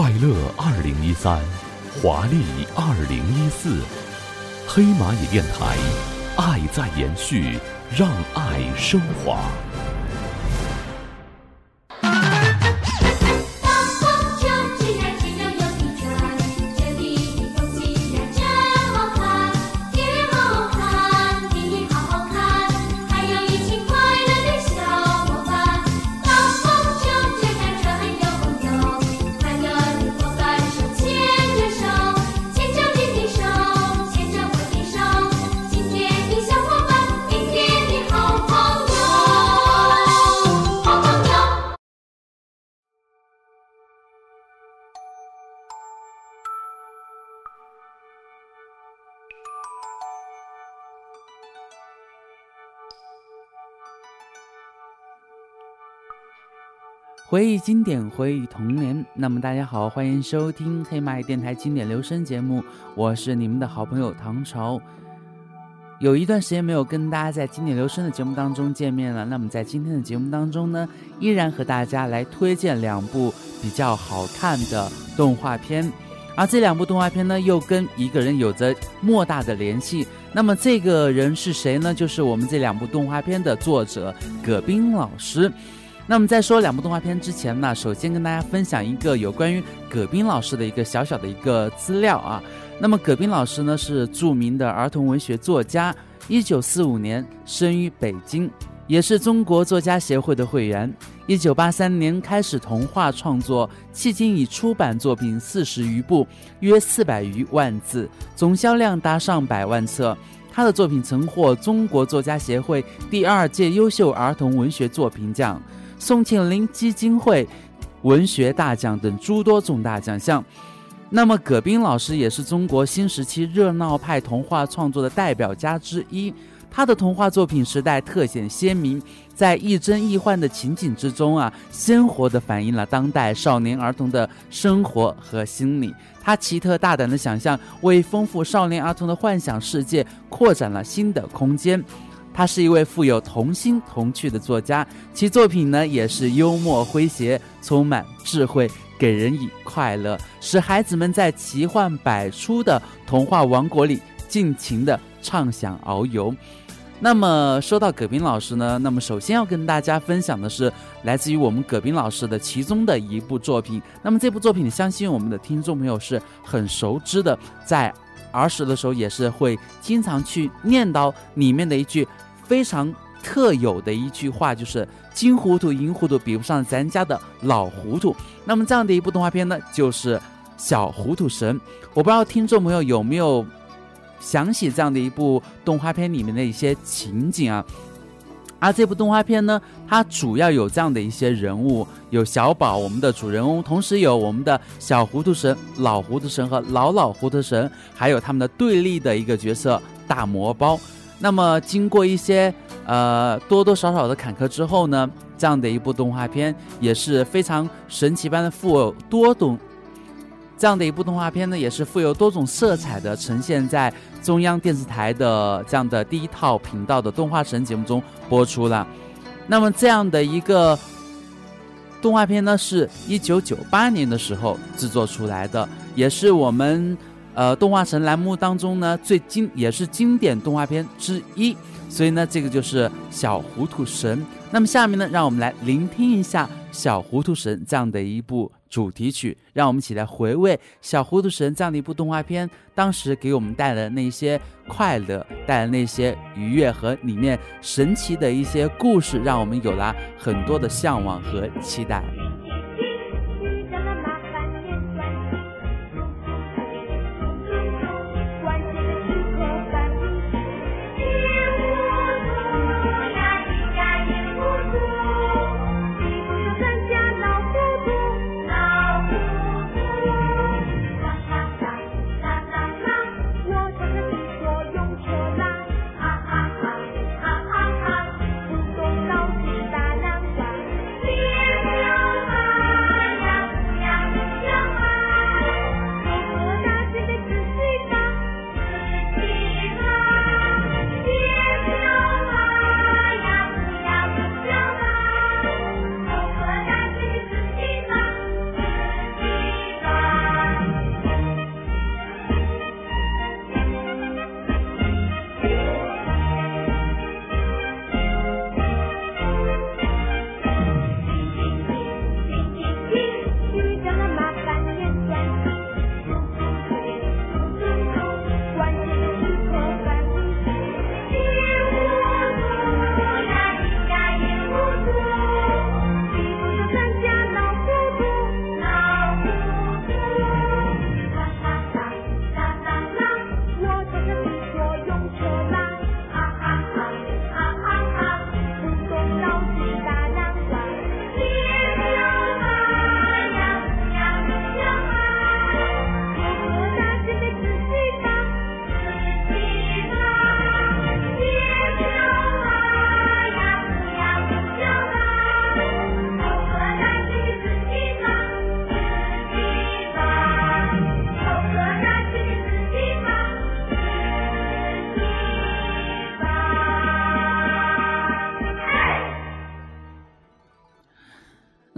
快乐二零一三，华丽二零一四，黑蚂蚁电台，爱在延续，让爱升华。回忆经典，回忆童年。那么大家好，欢迎收听黑麦电台经典留声节目，我是你们的好朋友唐朝。有一段时间没有跟大家在经典留声的节目当中见面了，那么在今天的节目当中呢，依然和大家来推荐两部比较好看的动画片，而这两部动画片呢，又跟一个人有着莫大的联系。那么这个人是谁呢？就是我们这两部动画片的作者葛斌老师。那么在说两部动画片之前呢，首先跟大家分享一个有关于葛斌老师的一个小小的一个资料啊。那么葛斌老师呢是著名的儿童文学作家，一九四五年生于北京，也是中国作家协会的会员。一九八三年开始童话创作，迄今已出版作品四十余部，约四百余万字，总销量达上百万册。他的作品曾获中国作家协会第二届优秀儿童文学作品奖。宋庆龄基金会文学大奖等诸多重大奖项。那么，葛斌老师也是中国新时期热闹派童话创作的代表家之一。他的童话作品时代特显鲜明，在亦真亦幻的情景之中啊，鲜活地反映了当代少年儿童的生活和心理。他奇特大胆的想象，为丰富少年儿童的幻想世界扩展了新的空间。他是一位富有童心童趣的作家，其作品呢也是幽默诙谐，充满智慧，给人以快乐，使孩子们在奇幻百出的童话王国里尽情的畅想遨游。那么说到葛斌老师呢，那么首先要跟大家分享的是来自于我们葛斌老师的其中的一部作品。那么这部作品，相信我们的听众朋友是很熟知的，在。儿时的时候也是会经常去念叨里面的一句非常特有的一句话，就是“金糊涂银糊涂比不上咱家的老糊涂”。那么这样的一部动画片呢，就是《小糊涂神》。我不知道听众朋友有没有想起这样的一部动画片里面的一些情景啊？而这部动画片呢，它主要有这样的一些人物，有小宝我们的主人翁，同时有我们的小糊涂神、老糊涂神和老老糊涂神，还有他们的对立的一个角色大魔包。那么经过一些呃多多少少的坎坷之后呢，这样的一部动画片也是非常神奇般的富有多种。这样的一部动画片呢，也是富有多种色彩的，呈现在中央电视台的这样的第一套频道的动画神节目中播出了。那么这样的一个动画片呢，是一九九八年的时候制作出来的，也是我们呃动画神栏目当中呢最经也是经典动画片之一。所以呢，这个就是小糊涂神。那么下面呢，让我们来聆听一下小糊涂神这样的一部。主题曲，让我们一起来回味《小糊涂神》这样的一部动画片，当时给我们带来的那些快乐，带来那些愉悦和里面神奇的一些故事，让我们有了很多的向往和期待。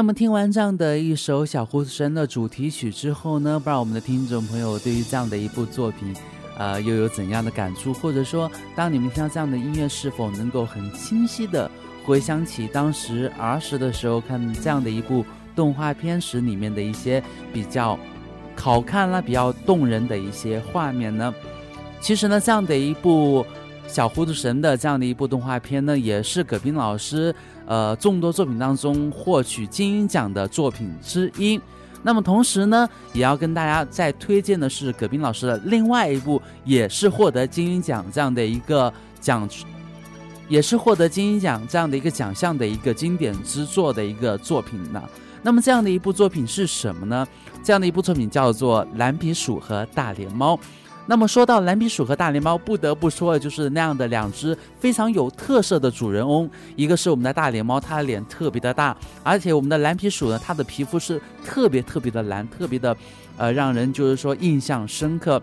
那么听完这样的一首《小胡子神》的主题曲之后呢，不知道我们的听众朋友对于这样的一部作品，呃，又有怎样的感触？或者说，当你们听到这样的音乐，是否能够很清晰的回想起当时儿时的时候看这样的一部动画片时里面的一些比较好看啦、比较动人的一些画面呢？其实呢，这样的一部。小糊涂神的这样的一部动画片呢，也是葛斌老师呃众多作品当中获取金鹰奖的作品之一。那么同时呢，也要跟大家再推荐的是葛斌老师的另外一部，也是获得金鹰奖这样的一个奖，也是获得金鹰奖这样的一个奖项的一个经典之作的一个作品呢。那么这样的一部作品是什么呢？这样的一部作品叫做《蓝皮鼠和大脸猫》。那么说到蓝皮鼠和大脸猫，不得不说的就是那样的两只非常有特色的主人翁。一个是我们的大脸猫，它的脸特别的大，而且我们的蓝皮鼠呢，它的皮肤是特别特别的蓝，特别的，呃，让人就是说印象深刻。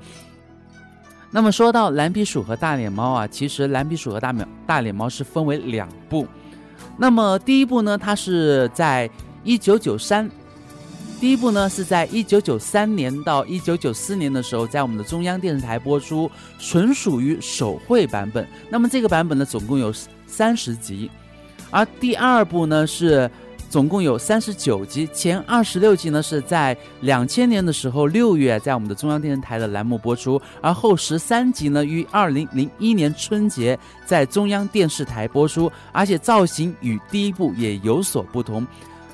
那么说到蓝皮鼠和大脸猫啊，其实蓝皮鼠和大脸大脸猫是分为两部。那么第一部呢，它是在一九九三。第一部呢是在一九九三年到一九九四年的时候，在我们的中央电视台播出，纯属于手绘版本。那么这个版本呢，总共有三十集，而第二部呢是总共有三十九集，前二十六集呢是在两千年的时候六月在我们的中央电视台的栏目播出，而后十三集呢于二零零一年春节在中央电视台播出，而且造型与第一部也有所不同。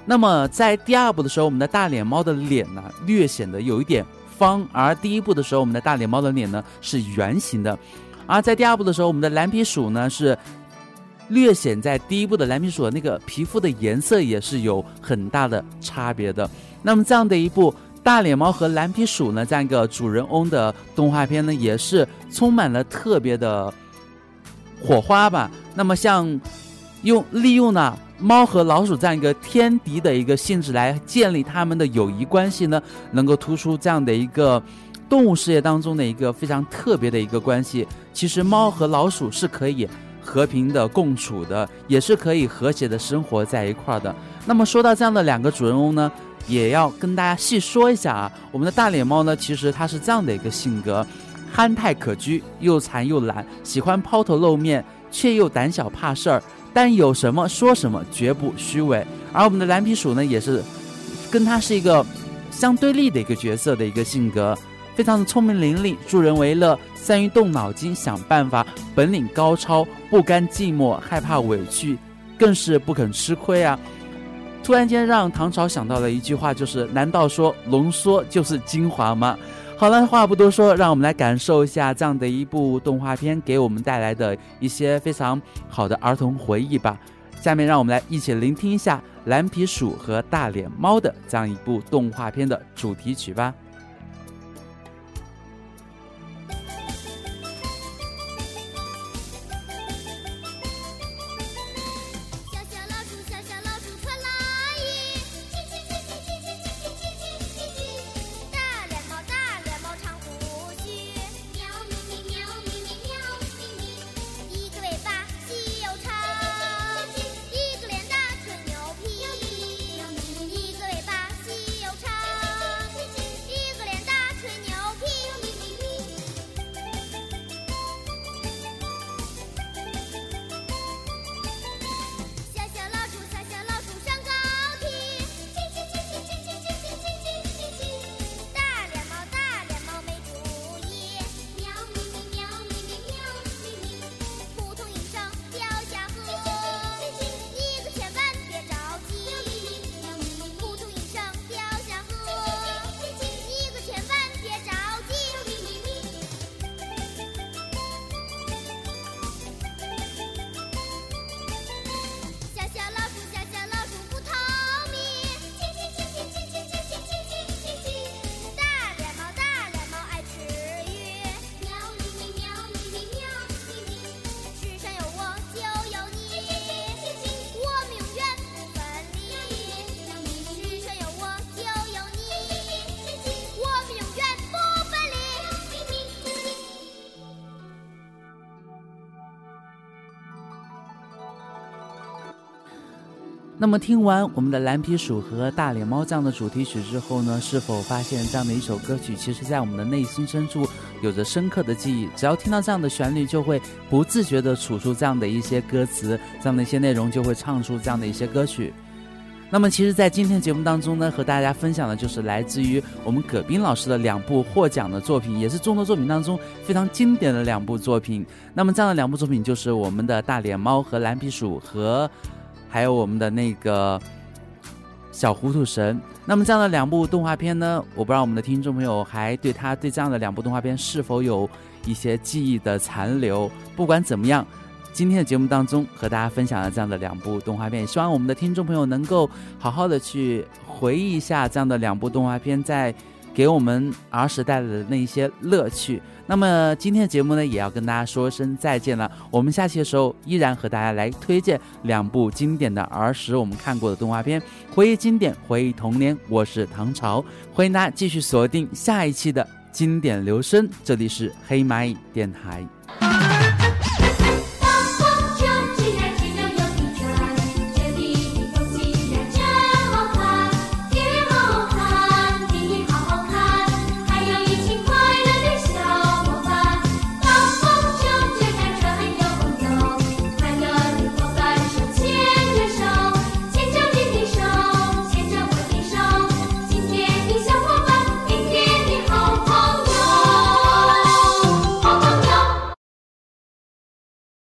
那么在第二部的时候，我们的大脸猫的脸呢略显得有一点方，而第一部的时候，我们的大脸猫的脸呢是圆形的。而在第二部的时候，我们的蓝皮鼠呢是略显在第一部的蓝皮鼠的那个皮肤的颜色也是有很大的差别的。那么这样的一部大脸猫和蓝皮鼠呢这样一个主人翁的动画片呢，也是充满了特别的火花吧。那么像用利用呢。猫和老鼠这样一个天敌的一个性质来建立他们的友谊关系呢，能够突出这样的一个动物世界当中的一个非常特别的一个关系。其实猫和老鼠是可以和平的共处的，也是可以和谐的生活在一块儿的。那么说到这样的两个主人翁呢，也要跟大家细说一下啊。我们的大脸猫呢，其实它是这样的一个性格，憨态可掬，又馋又懒，喜欢抛头露面，却又胆小怕事儿。但有什么说什么，绝不虚伪。而我们的蓝皮鼠呢，也是跟它是一个相对立的一个角色的一个性格，非常的聪明伶俐，助人为乐，善于动脑筋想办法，本领高超，不甘寂寞，害怕委屈，更是不肯吃亏啊！突然间让唐朝想到了一句话，就是难道说浓缩就是精华吗？好了，话不多说，让我们来感受一下这样的一部动画片给我们带来的一些非常好的儿童回忆吧。下面让我们来一起聆听一下《蓝皮鼠和大脸猫》的这样一部动画片的主题曲吧。那么听完我们的蓝皮鼠和大脸猫这样的主题曲之后呢，是否发现这样的一首歌曲，其实在我们的内心深处有着深刻的记忆？只要听到这样的旋律，就会不自觉地吐出这样的一些歌词，这样的一些内容，就会唱出这样的一些歌曲。那么，其实，在今天节目当中呢，和大家分享的就是来自于我们葛斌老师的两部获奖的作品，也是众多作品当中非常经典的两部作品。那么，这样的两部作品就是我们的大脸猫和蓝皮鼠和。还有我们的那个小糊涂神，那么这样的两部动画片呢？我不知道我们的听众朋友还对他对这样的两部动画片是否有一些记忆的残留。不管怎么样，今天的节目当中和大家分享了这样的两部动画片，希望我们的听众朋友能够好好的去回忆一下这样的两部动画片在。给我们儿时带来的那一些乐趣。那么今天的节目呢，也要跟大家说声再见了。我们下期的时候依然和大家来推荐两部经典的儿时我们看过的动画片，回忆经典，回忆童年。我是唐朝，欢迎大家继续锁定下一期的经典留声。这里是黑蚂蚁电台。